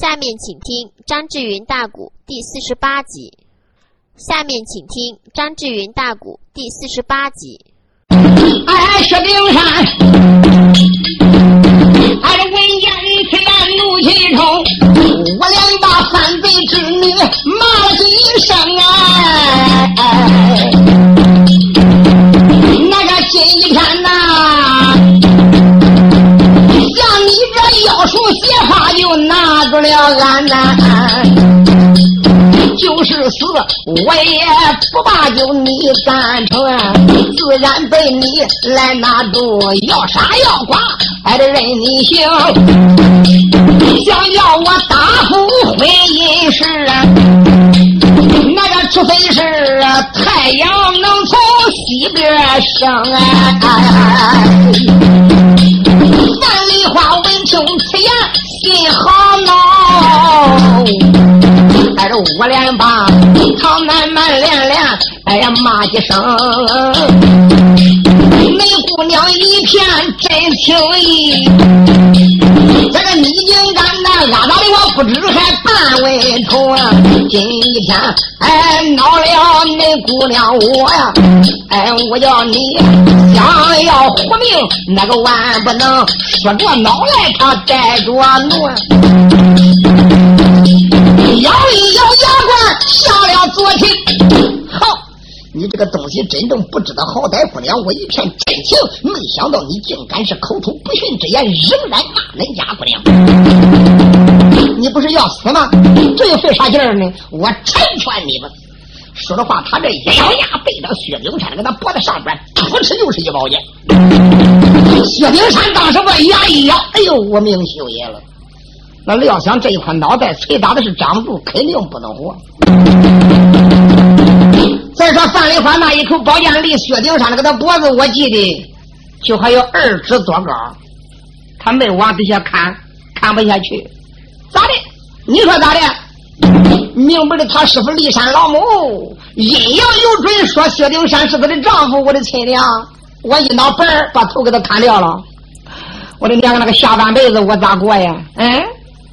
下面请听张志云大鼓第四十八集。下面请听张志云大鼓第四十八集。哎，薛丁山，俺这闻言虽然怒气冲，我连把犯罪之女骂了几声哎，那个今天呐，就拿住了俺呐。就是死，我也不把就你赞成，自然被你来拿住，要杀要剐还得任你行。想要我答复婚姻事，那个除非是太阳能从西边升哎。范丽花闻听此言，心好恼。带着五连棒，他慢慢连连，哎呀骂几声。梅姑娘一片真情意，这个你竟敢那阿达的我不知还半为头啊！今天哎恼了梅姑娘我呀，哎我叫你想要活命，那个万不能说着恼来他带着怒。咬一咬牙关，下了昨天。你这个东西真正不知道好歹，姑娘，我一片真情。没想到你竟敢是口吐不逊之言，仍然骂人家姑娘。你不是要死吗？这又费啥劲儿呢？我成全你吧。说的话，他这一咬牙，背到薛丁山，搁他脖子上边，噗哧就是一宝剑。薛丁山当时把牙一咬，哎呦，我命休也了。那料想这一块脑袋捶打的是张住，肯定不能活。再说范丽花那一口宝剑离薛丁山那个他脖子，我记得就还有二指多高，他没往底下看，看不下去，咋的？你说咋的？明白的，他师傅骊山老母阴阳有准，说薛丁山是他的丈夫，我的亲娘，我一脑板把头给他砍掉了，我的娘，那个下半辈子我咋过呀？嗯？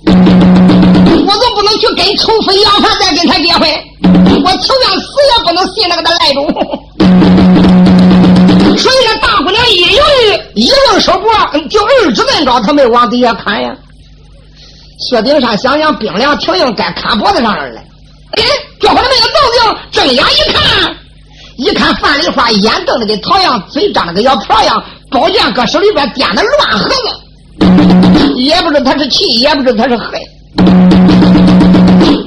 我都不能去跟仇夫要饭，再跟他结婚。我情愿死也不能信那个他赖种。所以那大姑娘一犹豫，一愣手脖，就二指那高，他没往底下砍呀。薛丁山想想冰凉挺硬，该砍脖子上了。哎，这会儿没有动静，睁眼一看，一看范丽花眼瞪的跟桃样，嘴张的跟要瓢样，宝剑搁手里边掂的乱盒子，也不知他是气，也不知他是恨。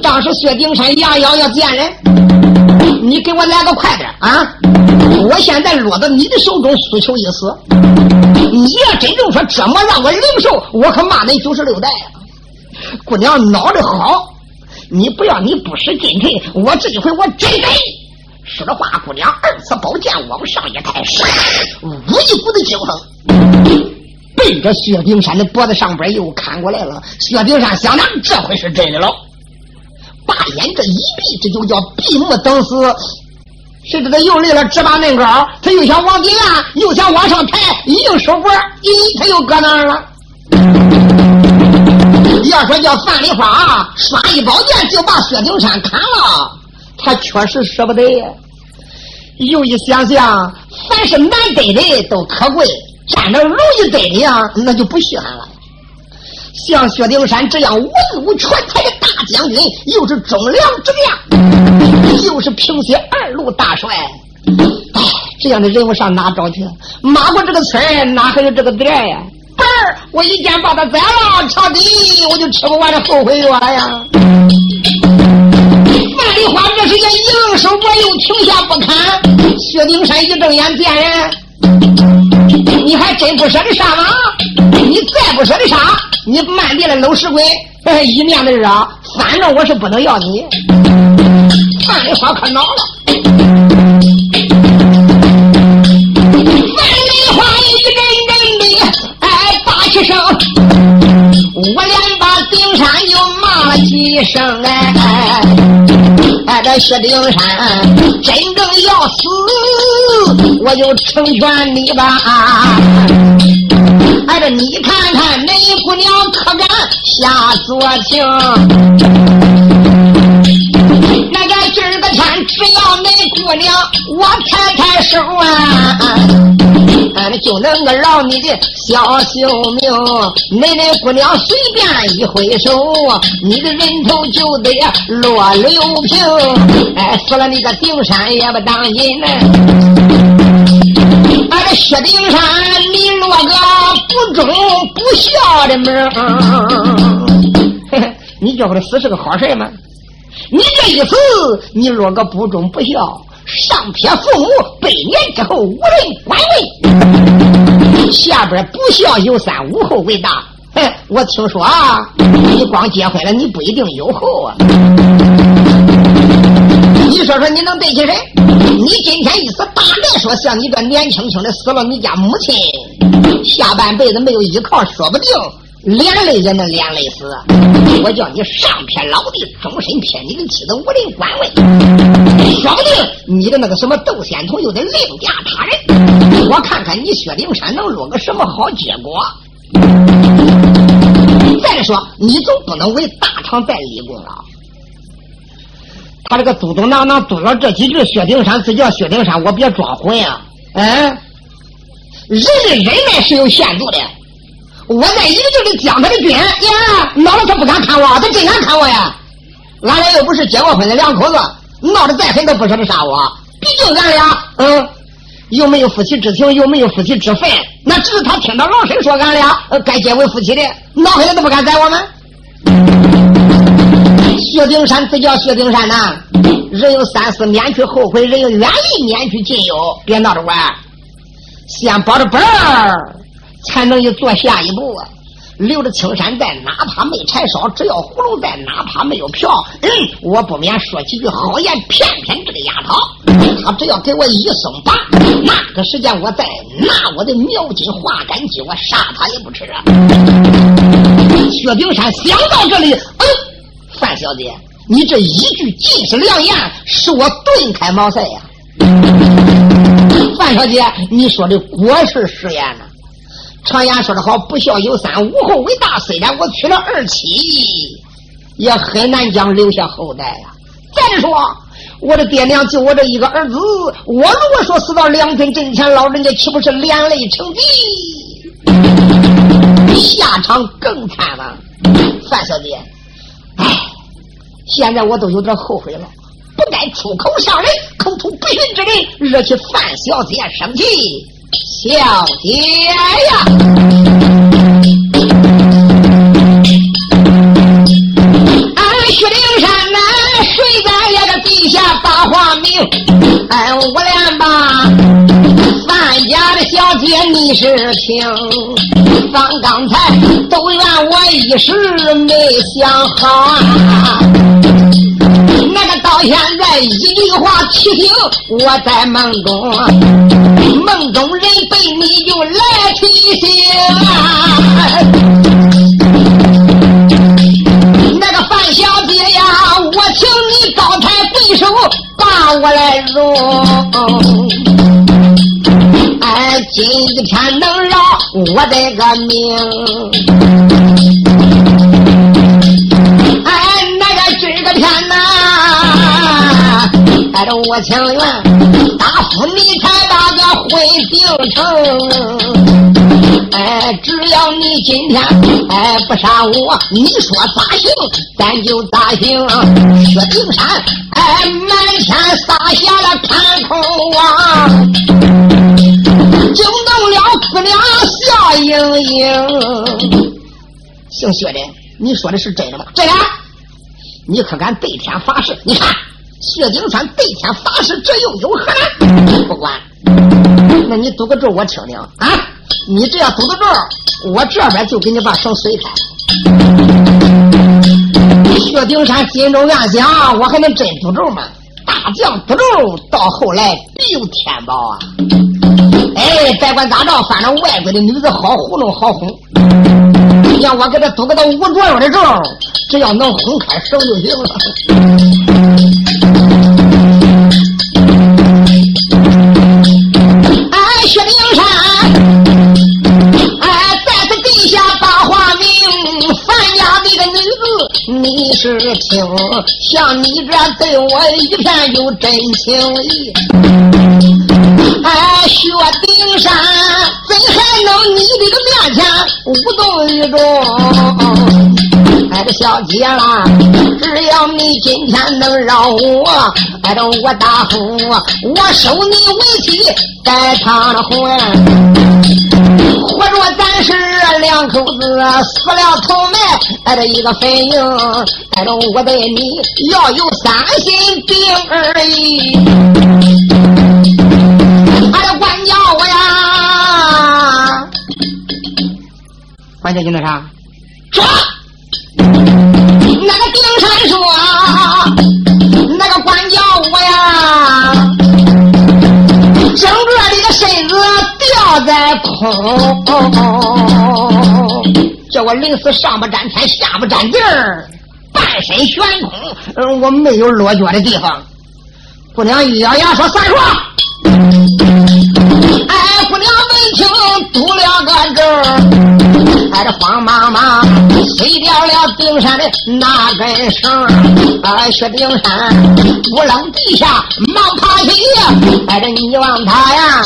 当时薛丁山牙咬咬贱人，你给我来个快点啊！我现在落到你的手中，诉求一死。你要真正说这么让我领受，我可骂你九十六代！姑娘脑子好，你不要你不识进退，我这一回我真给。说着话，姑娘二次宝剑往上一抬，呜一股子精风。奔着薛丁山的脖子上边又砍过来了。薛丁山想着这回是真的了，把眼这一闭，这就叫闭目等死。谁知道又累了，直把嫩高，他又想往底下，又想往上抬，一用手脖，咦，他又搁那儿了。要说叫范丽花刷一宝剑就把薛丁山砍了，他确实舍不得。又一想想，凡是难得的都可贵。占着容易得的呀，那就不稀罕了。像薛丁山这样文武全才的大将军，又是忠良之将，又是平西二路大帅，哎，这样的人物上哪找去？马过这个村哪还有这个店呀？儿，我一剑把他宰了，彻底我就吃不完这后悔药了呀！范丽花这时间一愣手，我又停下不看。薛丁山一睁眼，见人。你还真不舍得杀吗？你再不舍得杀，你慢点的搂石鬼，一面的热，反正我是不能要你。范丽花可恼了，范丽花一阵阵的哎大气声，我连把顶山又骂了几声哎。哎，这薛丁山真正要死，我就成全你吧。哎，这你看看，那姑娘可敢下作情。那个今儿个天，只要那姑娘我抬抬手啊。俺就能够饶你的小性命，那那姑娘随便一挥手，你的人头就得落柳平。哎，死了你个顶山也不当人呢。俺这薛丁山，你落个不忠不孝的门你觉得死是个好事吗？你这一死，你落个不忠不孝。上撇父母，百年之后无人管问。下边不孝有三，无后为大。哼，我听说啊，你光结婚了，你不一定有后啊。你说说，你能对起谁？你今天一死，大概说像你这年轻轻的死了，你家母亲下半辈子没有依靠，说不定。连累也能连累死，我叫你上天老弟，终身撇你的妻子，无人管问。说不定你的那个什么窦仙童又得另嫁他人。我看看你薛丁山能落个什么好结果。再说，你总不能为大唐再立功劳。他这个嘟嘟囔囔嘟了这几句，薛丁山自叫薛丁山，我别装混啊！嗯，人的忍耐是有限度的。我在一个劲的讲他的军呀，闹得他不敢看我，他真敢看我呀！俺俩又不是结过婚的两口子，闹得再狠都不舍得杀我。毕竟俺俩，嗯，又没有夫妻之情，又没有夫妻之分，那只是他听到老身说俺俩该结为夫妻的，闹狠了都不敢宰我们。薛丁山自叫薛丁山呐，人有三思免去后悔，人有远离免去近忧，别闹着玩，先保着本儿。才能有做下一步！留着青山在，哪怕没柴烧；只要葫芦在，哪怕没有瓢。嗯，我不免说几句好言，骗骗这个丫头。他只要给我一松绑，那个时间我再拿我的描金化干机，我杀他也不迟！薛丁山想到这里，嗯，范小姐，你这一句尽是良言，使我顿开茅塞呀！范小姐，你说的果是实言呢。常言说得好，不孝有三，无后为大。虽然我娶了二妻，也很难将留下后代呀。再说，我的爹娘就我这一个儿子，我如果说死到两军阵前，老人家岂不是连累成疾？下场更惨了。范小姐，哎，现在我都有点后悔了，不该出口伤人、口吐不逊之人，惹起范小姐生气。小姐呀，俺薛丁山呐，睡在那个地下大化名，哎，我连吧，范家的小姐你是听，方刚才都怨我一时没想好。那个到现在一句话提醒我在梦中，梦中人被你就来提醒。那个范小姐呀，我请你高抬贵手把我来容。哎，今天能饶我的个命。哎，那个今儿个天呐带着我情愿答复你才把个婚定成，哎，只要你今天哎不杀我，你说咋行咱就咋行。薛丁山哎满天撒下了看空啊，惊动了姑娘笑盈盈。姓薛的，你说的是真的吗？真的，你可敢对天发誓？你看。薛丁山对天发誓，这又有何难？不管，那你赌个咒，我听听啊！你这样赌个咒，我这边就给你把绳松开。薛丁山心中暗想：我还能真赌咒吗？大将赌咒，到后来必有天报啊！哎，别管咋着，反正外国的女子好糊弄，好哄。让我给他赌个到五左右的咒，只要能哄开手就行了。薛丁山，哎，在此地下把话明，范家的女子你是听，像你这对我一片有真情意。哎，薛丁山怎还能你这个面前无动于衷？哎，这小姐啦，只要你今天能让我，哎，这我大夫，我收你为妻，在他的婚。活着咱是两口子，死了头埋，哎，这一个坟茔，哎，这我对你要有三心病而已。管教你那啥？说，那个丁山说，那个管教我呀，整个这个身子吊在空，叫我临死上不沾天，下不沾地儿，半身悬空，我没有落脚的地方。姑娘一咬牙说：“三说。”哎，姑娘闻听嘟了个字哎，这慌忙忙碎掉了顶山的那根绳哎，薛丁山扑棱地下忙爬起，哎，这你望他呀，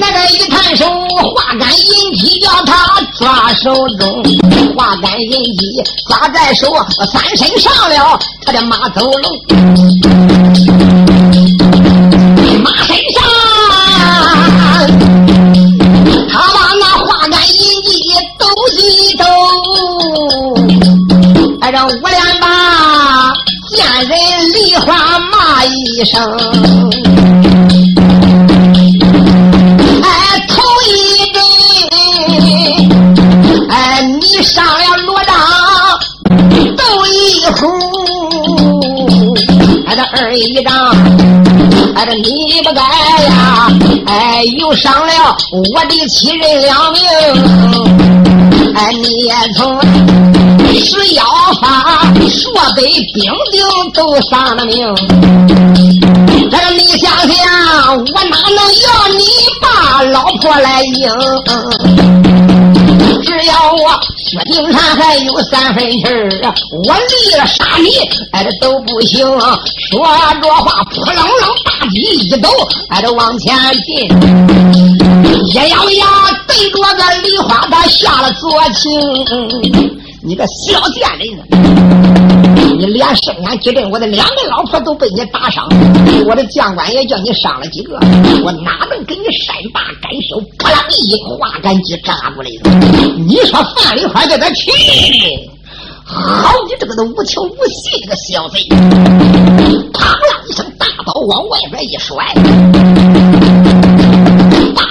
那个一探手化干银皮，叫他抓手中，化干银皮抓在手，翻身上了他的马走龙。一声，哎，头一顿，哎，你上了罗帐斗一壶，哎，这二一张。哎，这你不该呀！哎，又伤了我的亲人两命。哎，你也从使妖法，说的兵丁都丧了命。这个你想想，我哪能要你把老婆来应？只要我薛丁山还有三分气儿，我立了杀你，哎，这都不行。说着话，扑棱棱大鸡一抖，哎，这往前进，一咬牙对着个梨花，他下了左情。你个小贱人，你连生俺几阵，我的两个老婆都被你打伤，我的将官也叫你伤了几个，我哪能给你善罢甘休？扑啦一花杆机扎过来。你说范梨花叫他去，好你这个都无情无义这个小贼！啪啦一声，大刀往外边一甩。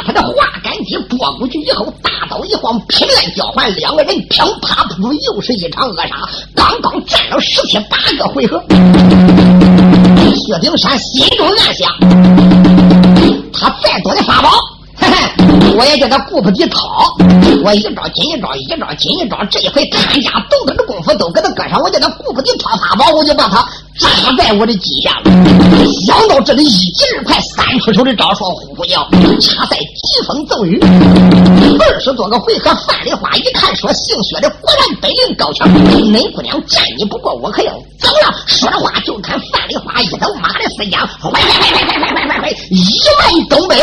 他的化杆机拨过去以后，大刀一晃，劈乱交换，两个人噼啪噗，又是一场恶杀。刚刚战了十七八个回合，薛丁山心中暗想：他再多的法宝，嘿嘿，我也叫他顾不及掏。我一招紧一招，一招紧一招，这一回看家斗他的功夫都给他搁上，我叫他顾不及掏法宝，我就把他。扎在我的脊下。想到这里，一急二快，三出手的招数呼呼叫，插在疾风骤雨。二十多个回合，范梨花一看说：“姓薛的果然本领高强，恁姑娘战你不过，我可要走了。”说着话，就看范梨花一抖马的四将，快快快快快快快快，一万东北，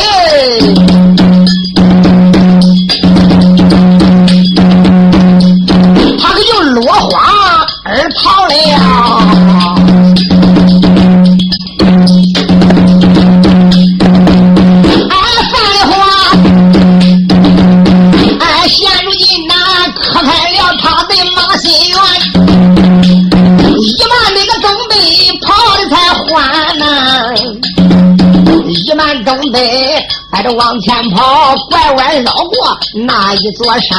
他可就落花而逃了。着往前跑，拐弯绕过那一座山，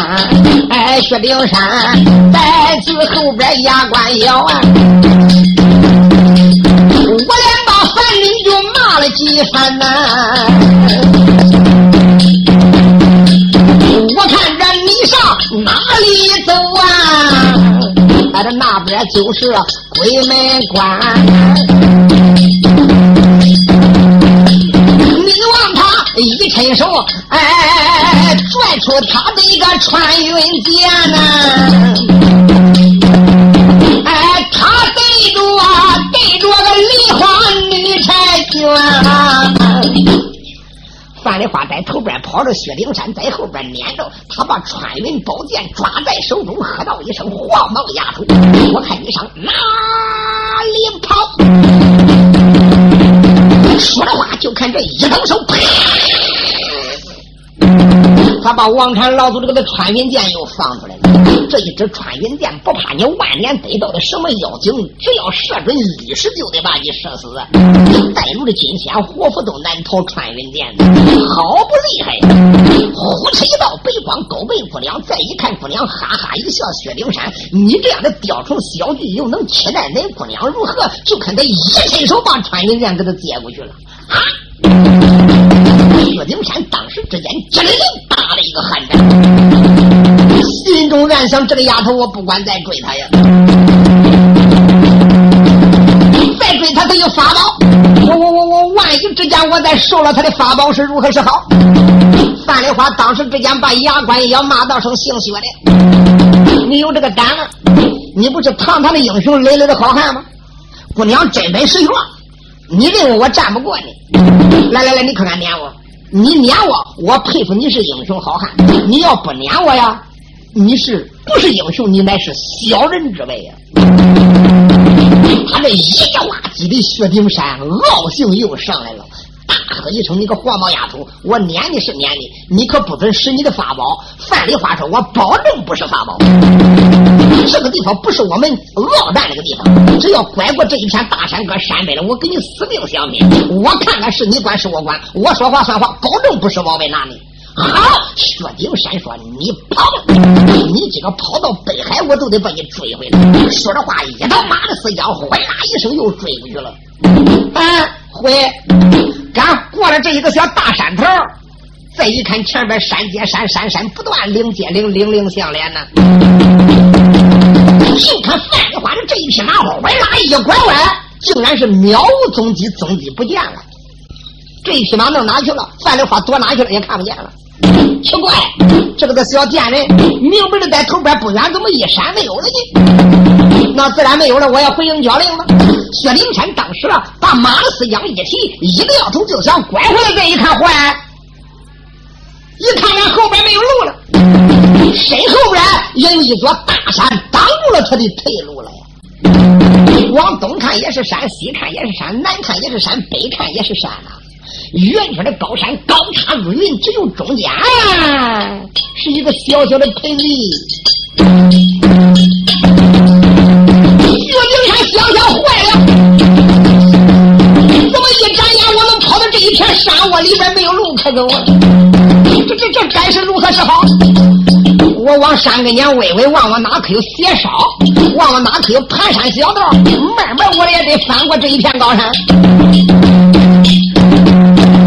哎，薛丁山在此后边牙关咬啊！我连把樊林就骂了几番呐！我看着你上哪里走啊？挨着那边就是鬼门关。伸手，哎哎哎哎，拽出他的一个穿云箭呐、哎，他对着对着个梨花女婵娟、范丽花在头边跑着，薛灵山在后边撵着。他把穿云宝剑抓在手中，喝道一声：“黄毛丫头，我看你上哪里跑！”说着话，就看这一腾手，啪！他把王禅老祖这个的穿云箭又放出来了。这一支穿云箭不怕你万年得到的什么妖精，只要射准一时就得把你射死。带入的金仙活佛都难逃穿云箭，好不厉害！呼哧一道白光，勾背姑娘再一看，姑娘哈哈一笑：“薛丁山，你这样的雕虫小技又能期待恁姑娘如何？”就看他一伸手把穿云箭给他接过去了。啊！薛丁山当时之间，机灵打了一个寒战，心中暗想：这个丫头，我不管再追她呀，再追她，她有法宝。我我我我，万一之间我再受了她的法宝，是如何是好？范丽花当时之间把牙关要骂道声姓薛的，你有这个胆儿？你不是堂堂的英雄，磊磊的好汉吗？姑娘真本事弱，你认为我战不过你？来来来，你看看撵我。你撵我，我佩服你是英雄好汉。你要不撵我呀，你是不是英雄？你乃是小人之辈呀！他这一句话激的薛丁山傲性又上来了，大喝一声：“你个黄毛丫头，我撵你是撵你，你可不准使你的法宝。范丽花说：“我保证不是法宝。”这个地方不是我们鏖战那个地方，只要拐过这一片大山搁山北了，我给你死命相拼。我看看是你管是我管，我说话算话，保证不是往外拿你。好，薛丁山说：“你跑，你今个跑到北海，我都得把你追回来。”说着话，一道马的死将，哗啦一声又追过去了。哎，回，刚过了这一个小大山头，再一看前边山接山，山山不断，岭接岭，岭岭相连呢。就看范丽花的这一匹马，哗啦一拐弯，竟然是渺无踪迹，踪迹不见了。这一匹马弄哪去了？范丽花躲哪去了？也看不见了。奇怪，这个个小贱人，明明的在头边不远，怎么一闪没有了呢？那自然没有了，我要回应交令了。薛灵山当时啊，把马的四将一提，一个摇头就想拐回来。再一看，坏，一看见后边没有路了，身后边也有一座大山挡。住了他的退路了呀！往东看也是山，西看也是山，南看也是山，北看也是山呐。圆圈的高山高插入云，只有中间是一个小小的盆地。山跟前微微望望，哪可有斜梢？望望哪可有盘山小道？慢慢我也得翻过这一片高山。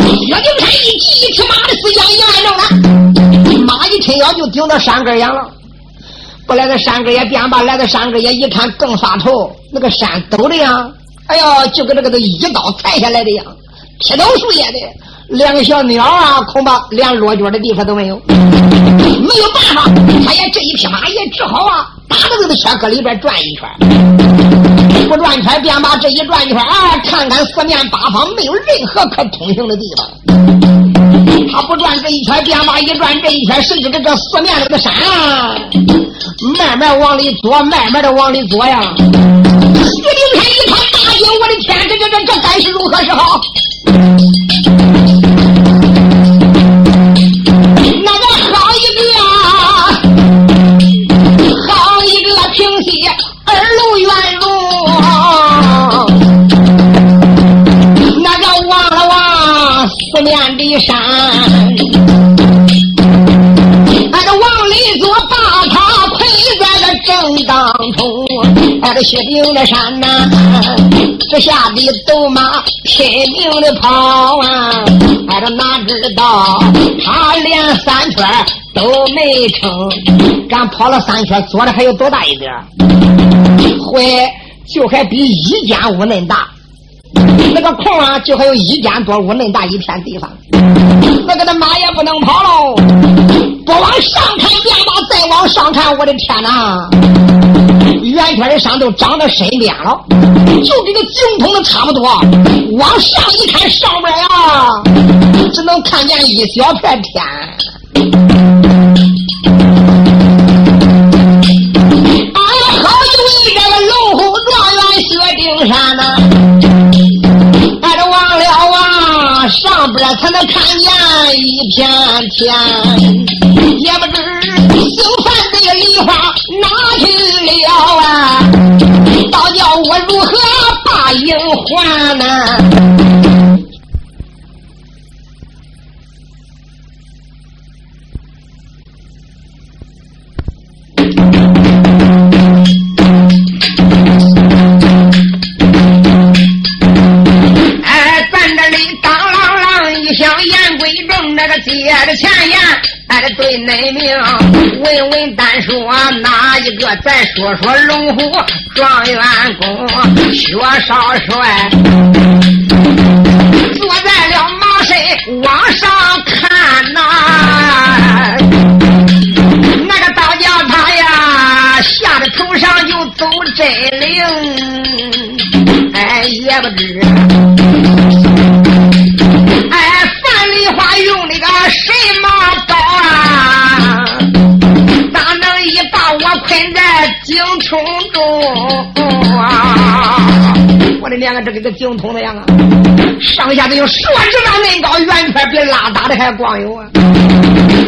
薛丁山一急，一匹马的死将一按正了，马一抻腰就顶到山根上了。不来到山根也变吧，来到山根也一看更发愁，那个山陡的呀，哎呀，就跟这个都一刀裁下来的样，劈头树叶的。两个小鸟啊，恐怕连落脚的地方都没有，没有办法，他也这一匹马也只好啊，打到这个车搁里边转一圈，不转圈便把这一转一圈啊，看看四面八方没有任何可通行的地方。他不转这一圈，便把一转这一圈，甚至这这四面这个山啊，慢慢往里坐，慢慢的往里坐呀。薛丁山一看大惊，我的天，这这这这该是如何是好？中。俺这薛丁的山呐，这下的斗马拼命的跑啊！哎这哪知道他连三圈都没成，敢跑了三圈，左的还有多大一点？会就还比一间屋恁大。那个空啊，就还有一间多屋恁大一片地方。那个的马也不能跑喽。不往上看便马，再往上看，我的天哪！圆圈的山都长到身边了，就跟个井筒子差不多。往上一看，上面呀，只能看见一小片天。哎呀，好一位这个龙虎状元薛丁山呐！哎，这忘了啊，上边才能看一片天，也不知姓范的梨花哪去了啊？倒叫我如何把营还呢？哎，这对内名，问问单说哪一个？再说说龙虎状元公薛少帅，坐在了马身往上看呐、那个道教他呀，吓得头上就走真灵，哎，也不知。精通中啊我的娘啊这跟个精通的样啊上下得有十万只狼高圆圈比拉大的还光有啊。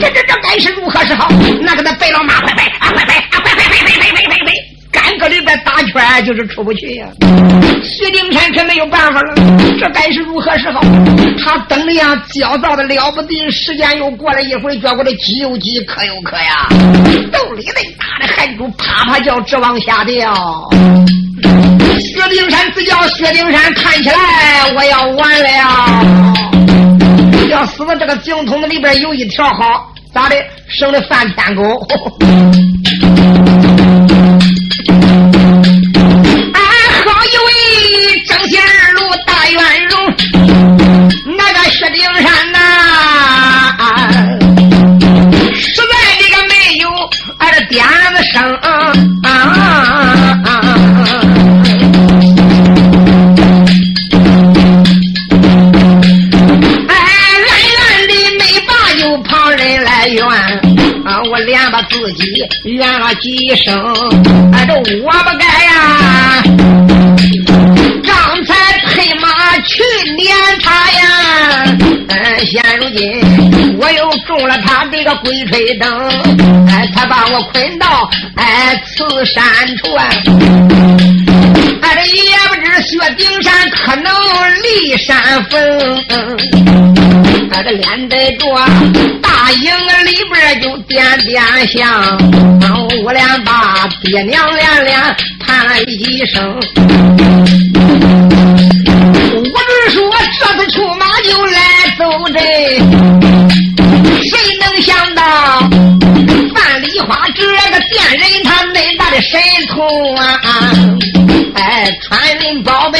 这这这该是如何是好？那个那白老妈快拜啊快拜啊快搁里边打圈就是出不去呀、薛丁山可没有办法了，这该是如何是好？他等的呀，焦躁的了不得，时间又过了一会儿，觉过的急有急，渴有渴呀，兜里那大的汗珠啪啪叫，直往下掉。薛丁山只叫薛丁山，看起来我要完了，要死在这个井筒子里边有一条好，咋的？省得犯天狗。怨了几声，哎，这我不该呀！刚才配马去撵他呀，哎，现如今我又中了他这个鬼吹灯，哎，他把我捆到哎慈山处他。这也不知薛丁山可能离山峰，他，这连带着大营里边就点点响，我俩把爹娘连连叹一声。我只说这次出马就来走这，谁能想到范梨花这个贱人，他恁大的神通啊！哎，穿云宝贝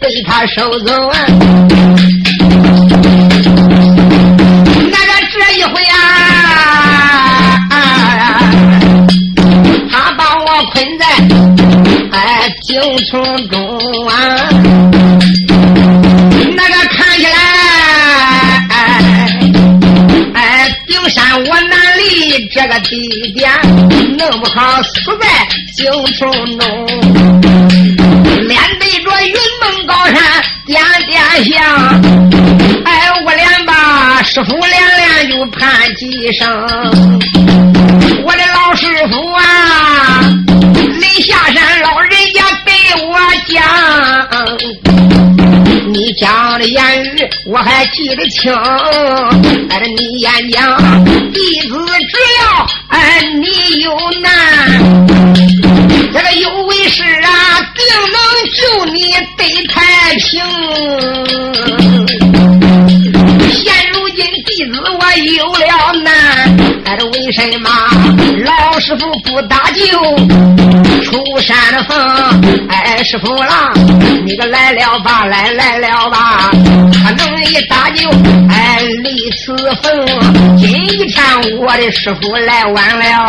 被他收走啊！那个这一回啊，他把我困在哎井筒中啊！那个看起来，哎哎，顶山我难离这个地点，弄不好死在井筒中。点响，哎，我连把师傅连连就叹几声。我的老师傅啊，临下山老人家给我讲，你讲的言语我还记得清。哎，这你演讲，师傅不搭救？出游山风。哎，师傅啦，你个来了吧，来来了吧，可能一打酒，哎，离此峰。今天我的师傅来晚了，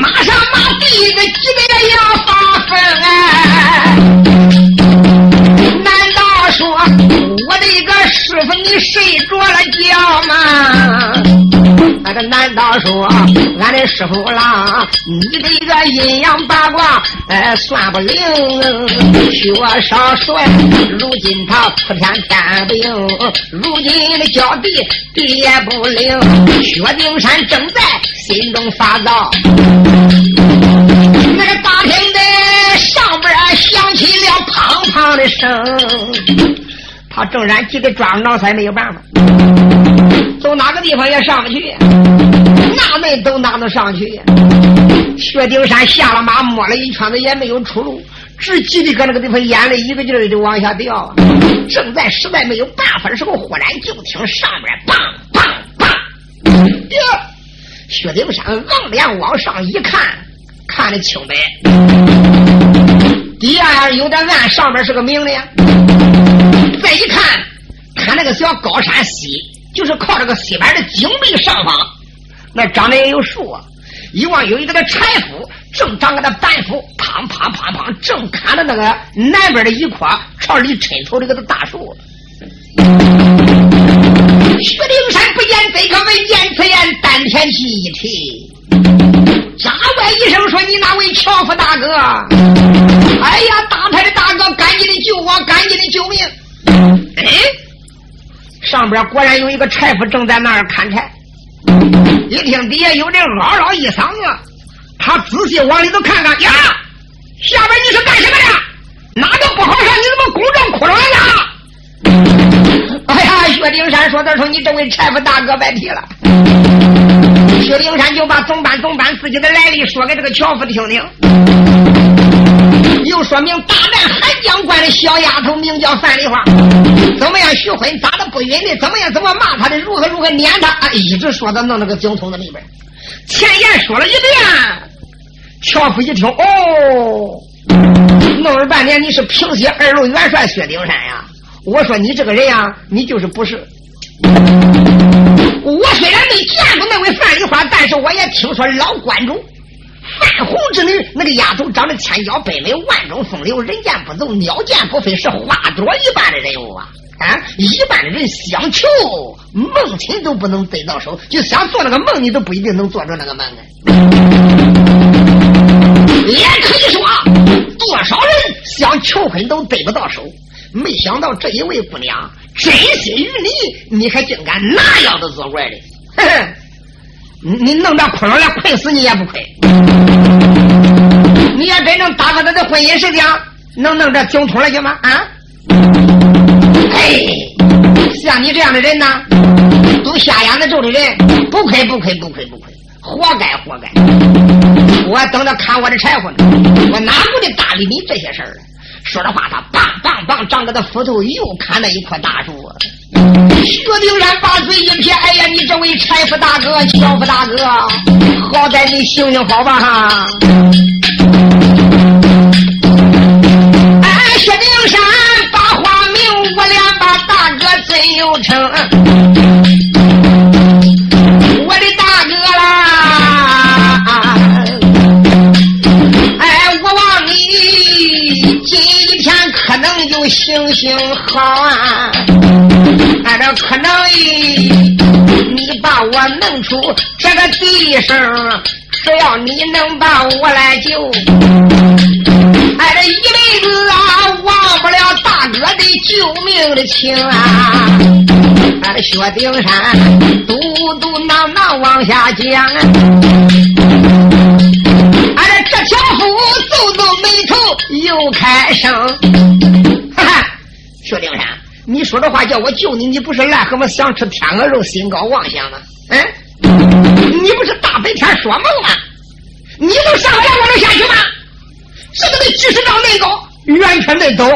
马上马地的急得要发疯哎！难道说我的一个师傅你睡着了觉吗？那难道说俺的师傅啦，你的一个阴阳八卦，呃，算不灵？薛少帅，如今他普天天不应，如今的叫地地也不灵。薛丁山正在心中发躁，那个大厅的上边响起了砰砰的声，他正然急得抓脑袋，没有办法。走哪个地方也上不去，那门都哪能上去？薛丁山下了马，摸了一圈子也没有出路，直急的搁那个地方，眼泪一个劲儿的往下掉。正在实在没有办法的时候，忽然就听上面梆梆梆，呀！薛丁山望脸往上一看，看得清白，底下有点暗，上面是个明的。再一看，看那个小高山西。就是靠这个西边的井壁上方，那长得也有树啊。一望有一个那柴夫正长个那板斧，砰砰砰砰，正砍着那个南边的一棵朝里抻头这个大树。薛丁山不见这个闻见此言，丹田气一提，咋外一声说：“你哪位樵夫大哥？哎呀，大牌的大哥，赶紧的救我，赶紧的救命！”哎。上边果然有一个柴夫正在那儿砍柴，一听底下有人嗷嗷一嗓子，他仔细往里头看看，呀，下边你是干什么的？哪个不好上？你怎么公正哭来了？哎呀，薛丁山说：“他说你这位柴夫大哥别提了。”薛丁山就把总班总班自己的来历说给这个樵夫听听。又说明大战韩江关的小丫头名叫范丽花，怎么样徐坤咋的不允的？怎么样怎么骂他的？如何如何撵他？啊，一直说他弄那个井筒子里边，前言说了一遍。樵夫一听，哦，弄了半天你是平西二路元帅薛丁山呀？我说你这个人呀，你就是不是？我虽然没见过那位范丽花，但是我也听说老关主。范红之女，那个丫头长得千娇百媚，万种风流，人见不走，鸟见不飞，是花朵一般的人物啊！啊，一般的人想求梦亲都不能得到手，就想做那个梦，你都不一定能做着那个梦啊。也可以说，多少人想求婚都得不到手，没想到这一位姑娘真心于你，你还竟敢那样的作怪的，哼哼。你弄这窟窿来困死你也不亏，你要真正打发他的婚姻时间，能弄这井筒来行吗？啊！哎，像你这样的人呢，都瞎眼子咒的人，不亏不亏不亏不亏，活该活该！我等着砍我的柴火呢，我哪顾得搭理你这些事儿说着话，他棒棒棒，张着的斧头又砍了一棵大树。薛丁山把嘴一撇：“哎呀，你这位柴夫大哥、樵夫大哥，好歹你行行好吧！”哎，薛丁山把话明，我俩把大哥真有成。行行好啊，俺这可能你把我弄出这个地上，只要你能把我来救，俺这一辈子啊忘不了大哥的救命的情啊！俺这薛丁山嘟嘟囔囔往下讲，俺这这条夫皱皱眉头又开声。哈哈薛丁山，你说这话叫我救你，你不是癞蛤蟆想吃天鹅肉，心高妄想吗？嗯，你不是大白天说梦吗？你能上来，我能下去吗？这个得几十丈那高，圆圈那陡，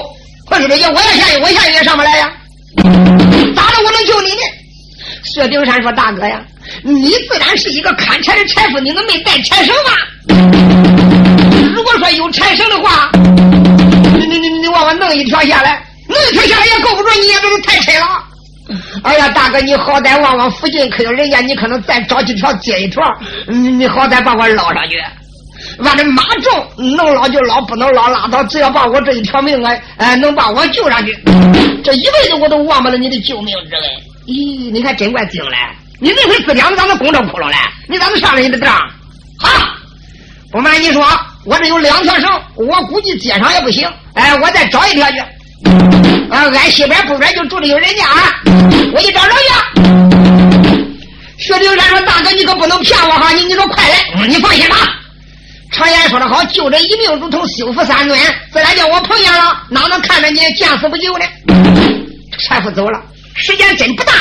或者说要我要下去，我下去也上不来呀。咋了，我能救你呢？薛丁山说：“大哥呀，你自然是一个砍柴的柴夫，你能没带柴绳吗？如果说有柴绳的话，你你你你往我弄一条下来，那一条下来也够不着你，也都是太沉了。哎呀，大哥，你好歹往往附近可有人家，你可能再找几条接一条，你你好歹把我捞上去。俺这马重，能捞就捞，不能捞拉倒。只要把我这一条命哎，哎，能把我救上去，这一辈子我都忘不了你的救命之恩。咦，你还真怪精嘞！你那回自两咋能攻着窟窿嘞？你咋能上了你的当？好，不瞒你说，我这有两条绳，我估计接上也不行。哎，我再找一条去。啊，俺西边不远就住着有人家啊，我去找找去。薛丁山说：“大哥，你可不能骗我哈！你你说快来，你放心吧。”常言说得好，救人一命如同修复三尊，自然叫我碰见了，哪能看着你见死不救呢？柴夫走了，时间真不大，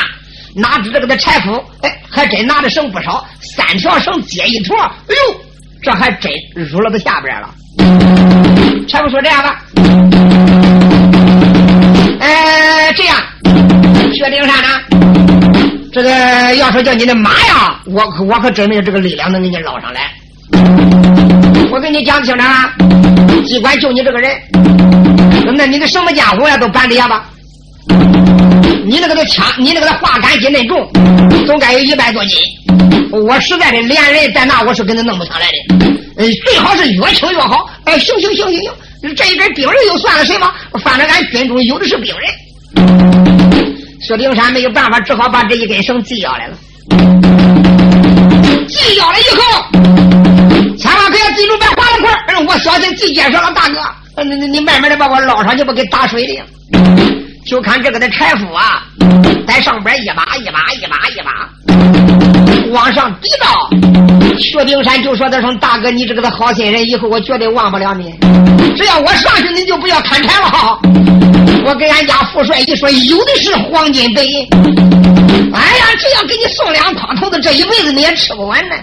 哪知这个的柴夫，哎，还真拿的绳不少，三条绳接一坨，哎呦，这还真入了他下边了。柴夫说：“这样吧，薛丁山呢？这个要说叫你的马呀，我可我可真没有这个力量能给你捞上来。”我跟你讲清楚啊，机关就你这个人，那你的什么家伙呀都搬底下吧？你那个的枪，你那个的化杆斤那重，总该有一百多斤。我实在的连人带那，我是给你弄不上来的。呃，最好是越轻越好。哎，行行行行行，这一根兵人又算了什么？反正俺军中有的是兵人。薛丁山没有办法，只好把这一根绳系下来了。系腰了以后。千万可要记住别划了块我小心最结实了，大哥。你你你慢慢的把我捞上去，不给打水里。就看这个的柴夫啊，在上边一把一把一把一把往上抵到。薛丁山就说：“他说大哥，你这个的好心人，以后我绝对忘不了你。只要我上去，你就不要砍柴了。我给俺家副帅一说，有的是黄金白银。哎呀，只要给你送两筐头子，这一辈子你也吃不完呢。”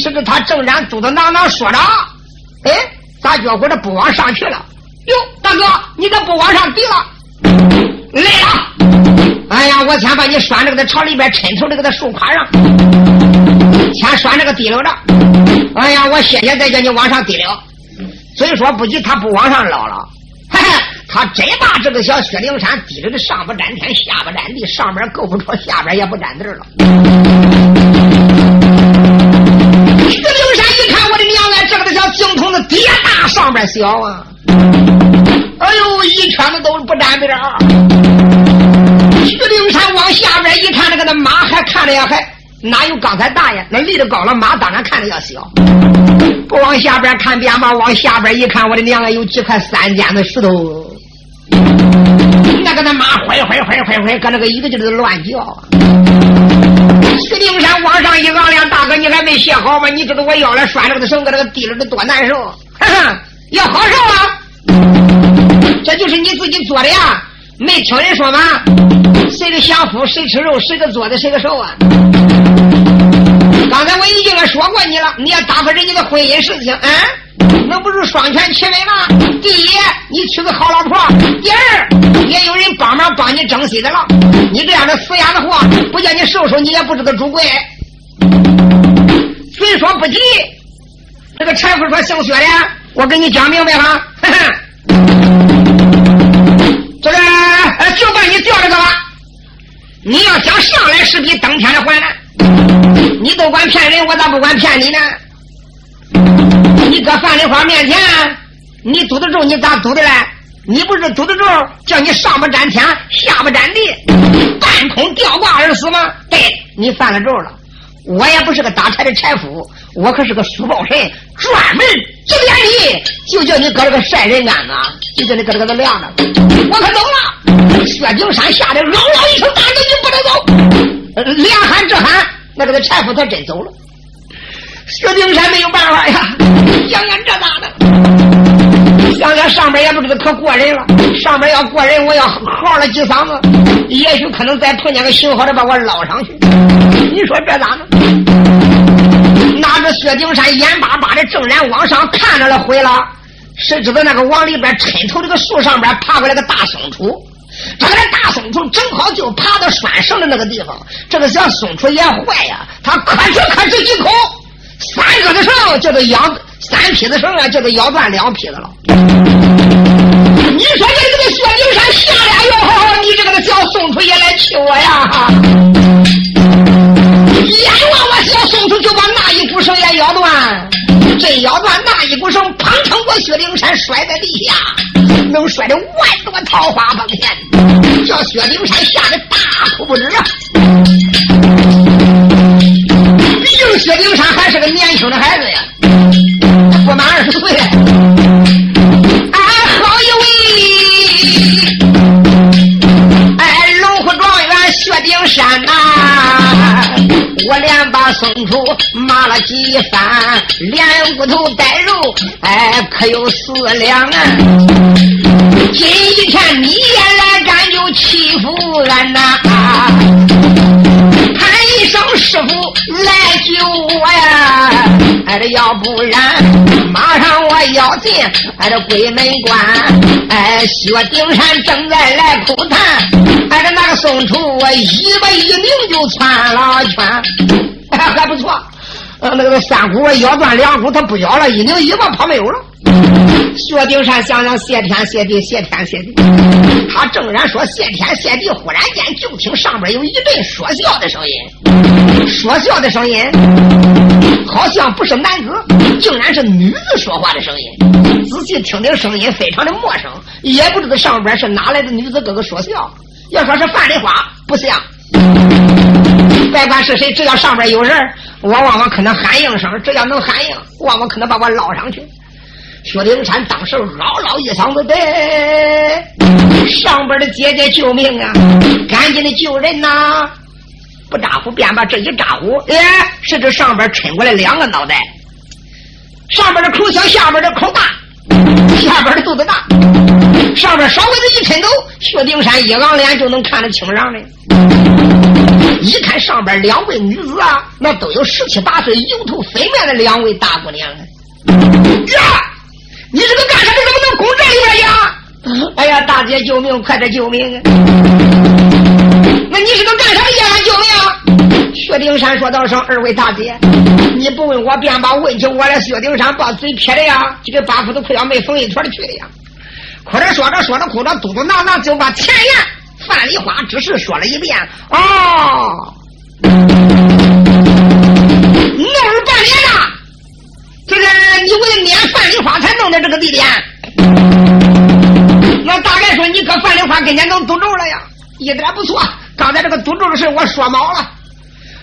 是不是他正然嘟嘟囔囔说着，哎，咋觉乎这不往上去了？哟，大哥，你咋不往上提了？来了！哎呀，我先把你拴这个在朝里边抻头这个在树杈上，先拴这个提溜着。哎呀，我歇歇再叫你往上提溜。虽说不急，他不往上捞了。他真把这个小薛灵山抵着的上不沾天，下不沾地，上边够不着，下边也不沾地了。薛灵山一看，我的娘啊，这个小井筒子底大，上边小啊！哎呦，一圈子都不沾边儿。薛灵山往下边一看，那个那马还看着呀，还哪有刚才大呀？那立的高了，马当然看着要小。不往下边看便罢，往下边一看，我的娘啊，有几块三尖的石头。那个他妈坏坏坏坏坏，搁那个一个劲的乱叫啊！薛丁山往上一昂亮，大哥，你还没歇好吗？你知道我腰来拴这个绳，搁这个地里的多难受，哈哈，要好受啊！这就是你自己做的呀？没听人说吗？谁的享福，谁吃肉，谁个做的，谁个受啊？刚才我已经说过你了，你要打破人家的婚姻事情，啊？那不是双全其美吗？第一，你娶个好老婆；第二，也有人帮忙帮你争气的了。你这样的死丫头货，不叫你收收，你也不知道主贵。虽说不急，这个柴夫说姓薛的，我给你讲明白哈。这个就把你调这个吧。你要想上来是比登天的还难。你都管骗人，我咋不管骗你呢？你搁范丽花面前，你嘟得住？你咋嘟的嘞？你不是嘟得住？叫你上不沾天，下不沾地，半空吊挂而死吗？对，你犯了咒了。我也不是个打柴的柴夫，我可是个书报神，专门指点你，就叫你搁这个晒人干子，就叫你搁这个晾着。我可走了。薛丁山吓得嗷嗷一声，大叫你不能走！连喊直喊，那个柴夫他真走了。薛丁山没有办法呀，想想这咋的？想想上边也不知道可过人了，上边要过人，我要嚎了几嗓子，也许可能再碰见个行好的把我捞上去。你说这咋弄？拿着薛丁山眼巴巴的正然往上看着了，毁了。谁知道那个往里边抻头这个树上边爬过来个大松鼠，这个大松鼠正好就爬到拴绳的那个地方。这个小松鼠也坏呀，它可，个的绳叫做咬，三匹的绳啊叫做咬断两匹的了。你说这这个薛丁山下俩哟，你这个小松鼠也来气我呀！眼望我小松鼠就把那一股绳也咬断，真咬断那一股绳，砰腾过薛丁山摔在地下，能摔得万朵桃花崩天，叫薛丁山吓得大哭不止啊！薛丁山还是个年轻的孩子呀，不满二十岁。哎，好一位，哎，龙虎状元薛丁山呐！我连把松鼠骂了几番，连骨头带肉，哎，可有四两啊！今一天你也来，敢就欺负俺呐！啊师傅来救我呀！哎，这要不然马上我要进哎这鬼门关！哎，薛丁山正在来口谈，哎这那个松鼠我一把一拧就窜了圈，还不错。呃，那个三股咬断两股，他不咬了，一拧一把跑没有了。薛丁山想想谢天谢地谢天谢地，他正然说谢天谢地，忽然间就听上边有一阵说笑的声音，说笑的声音，好像不是男子，竟然是女子说话的声音。仔细听听声音，非常的陌生，也不知道上边是哪来的女子哥哥说笑。要说是范丽花，不像。别管是谁，只要上边有人，我往往可能喊应声，只要能喊应，往往可能把我捞上去。薛丁山当时嗷嗷一嗓子的，上边的姐姐救命啊！赶紧的救人呐！不咋呼，便把这一咋呼，哎，是这上边抻过来两个脑袋，上边的口小，下边的口大，下边的肚子大，上边稍微的一抻头，薛丁山一昂脸就能看得清上的。一看上边两位女子啊，那都有十七八岁，油头粉面的两位大姑娘呀！你这个干什么？怎么能攻这里边去？哎呀，大姐救命！快点救命！啊！那你是个干啥的呀救命！薛丁山说道声：“二位大姐，你不问我便把问起我来。”薛丁山把嘴撇的呀，这个八裤子裤腰没缝一坨的去的呀。哭着说着说着哭着，嘟嘟囔囔就把前言范梨花之事说了一遍。哦，弄了半年了。这个你为了撵范梨花才弄的这个地点，那大概说你搁范梨花跟前能堵住了呀？一点不错。刚才这个堵住的事我说毛了。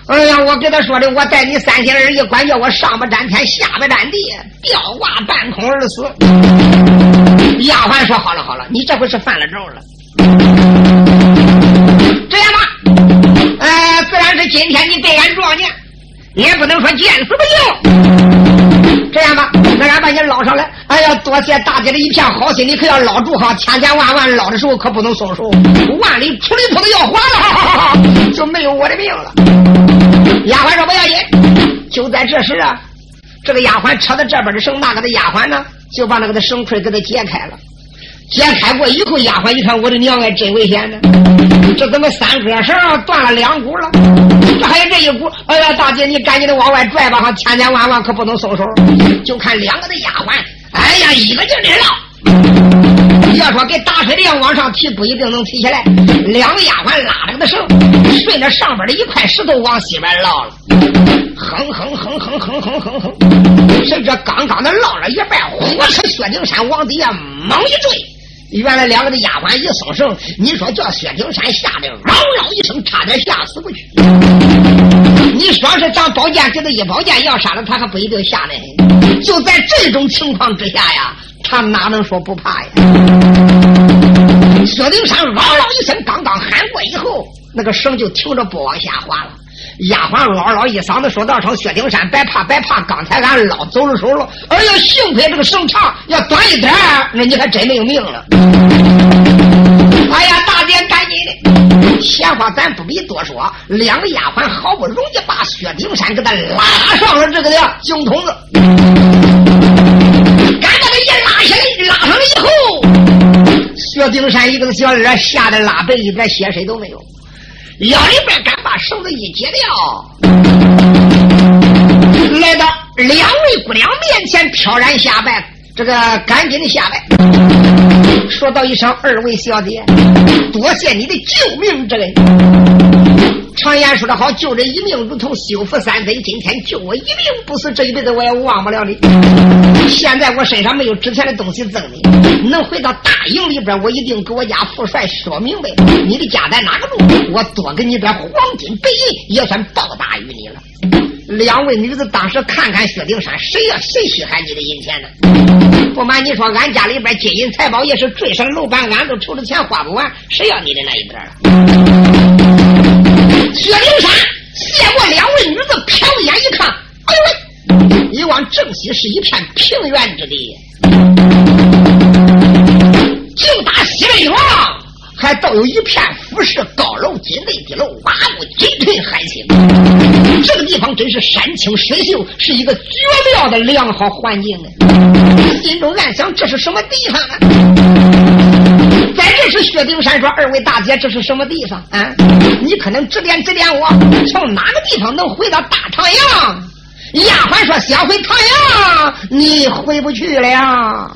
哎呀，我给他说的，我带你三心二意，管叫我上不沾天，下不沾地，吊挂半空而死。丫鬟说：“好了好了，你这回是犯了咒了。这样吧，哎，自然是今天你被俺撞见，也不能说见死不救。”这样吧，那俺把你捞上来。哎呀，多谢大姐的一片好心，你可要捞住哈，千千万万捞的时候可不能松手，万里出里头的要还了，就没有我的命了。丫鬟说不要紧，就在这时啊，这个丫鬟扯到这边的绳，那个的丫鬟呢，就把那个的绳捆给他解开了。解开过以后，丫鬟一看，我的娘哎，真危险呢！这怎么三根绳断了两股了？这还有这一股！哎呀，大姐，你赶紧的往外拽吧，哈，千千万万可不能松手。就看两个的丫鬟，哎呀，一个劲的绕。要说给打水的样往上提，不一定能提起来。两个丫鬟拉着个绳，顺着上边的一块石头往西边捞了，哼哼哼哼哼哼哼哼。谁知刚刚的捞了一半，火车薛丁山往底下猛一坠。原来两个的丫鬟一松绳，你说叫薛丁山吓得嗷嗷一声，差点吓死过去。你说是咱宝剑给他一宝剑要杀了他，还不一定吓得。就在这种情况之下呀，他哪能说不怕呀？薛丁山嗷嗷一声，刚刚喊过以后，那个绳就停着不往下滑了。丫鬟嗷嗷一嗓子说道：“声薛丁山，别怕，别怕！刚才俺老走了手了。哎呀，幸亏这个绳长，要短一点那你还真没有命了。哎呀，大姐，赶紧的！闲话咱不必多说。两个丫鬟好不容易把薛丁山给他拉上了这个的井筒子，赶把他一拉下来，拉上来以后，薛丁山一个小二吓得拉背，一点血水都没有。腰里边敢把绳子一解掉，来到两位姑娘面前，飘然下拜。这个赶紧的下拜，说道一声：“二位小姐，多谢你的救命之恩。常言说得好，救人一命如同修复三分。今天救我一命不死，这一辈子我也忘不了你。现在我身上没有值钱的东西赠你，能回到大营里边，我一定给我家副帅说明白，你的家在哪个路，我多给你点黄金白银，也算报答于你了。”两位女子当时看看薛丁山，谁呀？谁稀罕你的银钱呢？不瞒你说，俺家里边金银财宝也是坠上楼板，俺都愁着钱花不完，谁要你的那一点了？薛丁山谢过两位女子，瞟眼一看，哎呦喂，一望正西是一片平原之地，就打西北方。还倒有一片俯视高楼、金内的楼，瓦屋金翠海青。这个地方真是山清水秀，是一个绝妙的良好环境啊！心中暗想：这是什么地方啊？在这时，薛丁山说：“二位大姐，这是什么地方啊？你可能指点指点我，从哪个地方能回到大唐阳？”丫鬟说：“想回唐阳，你回不去了。”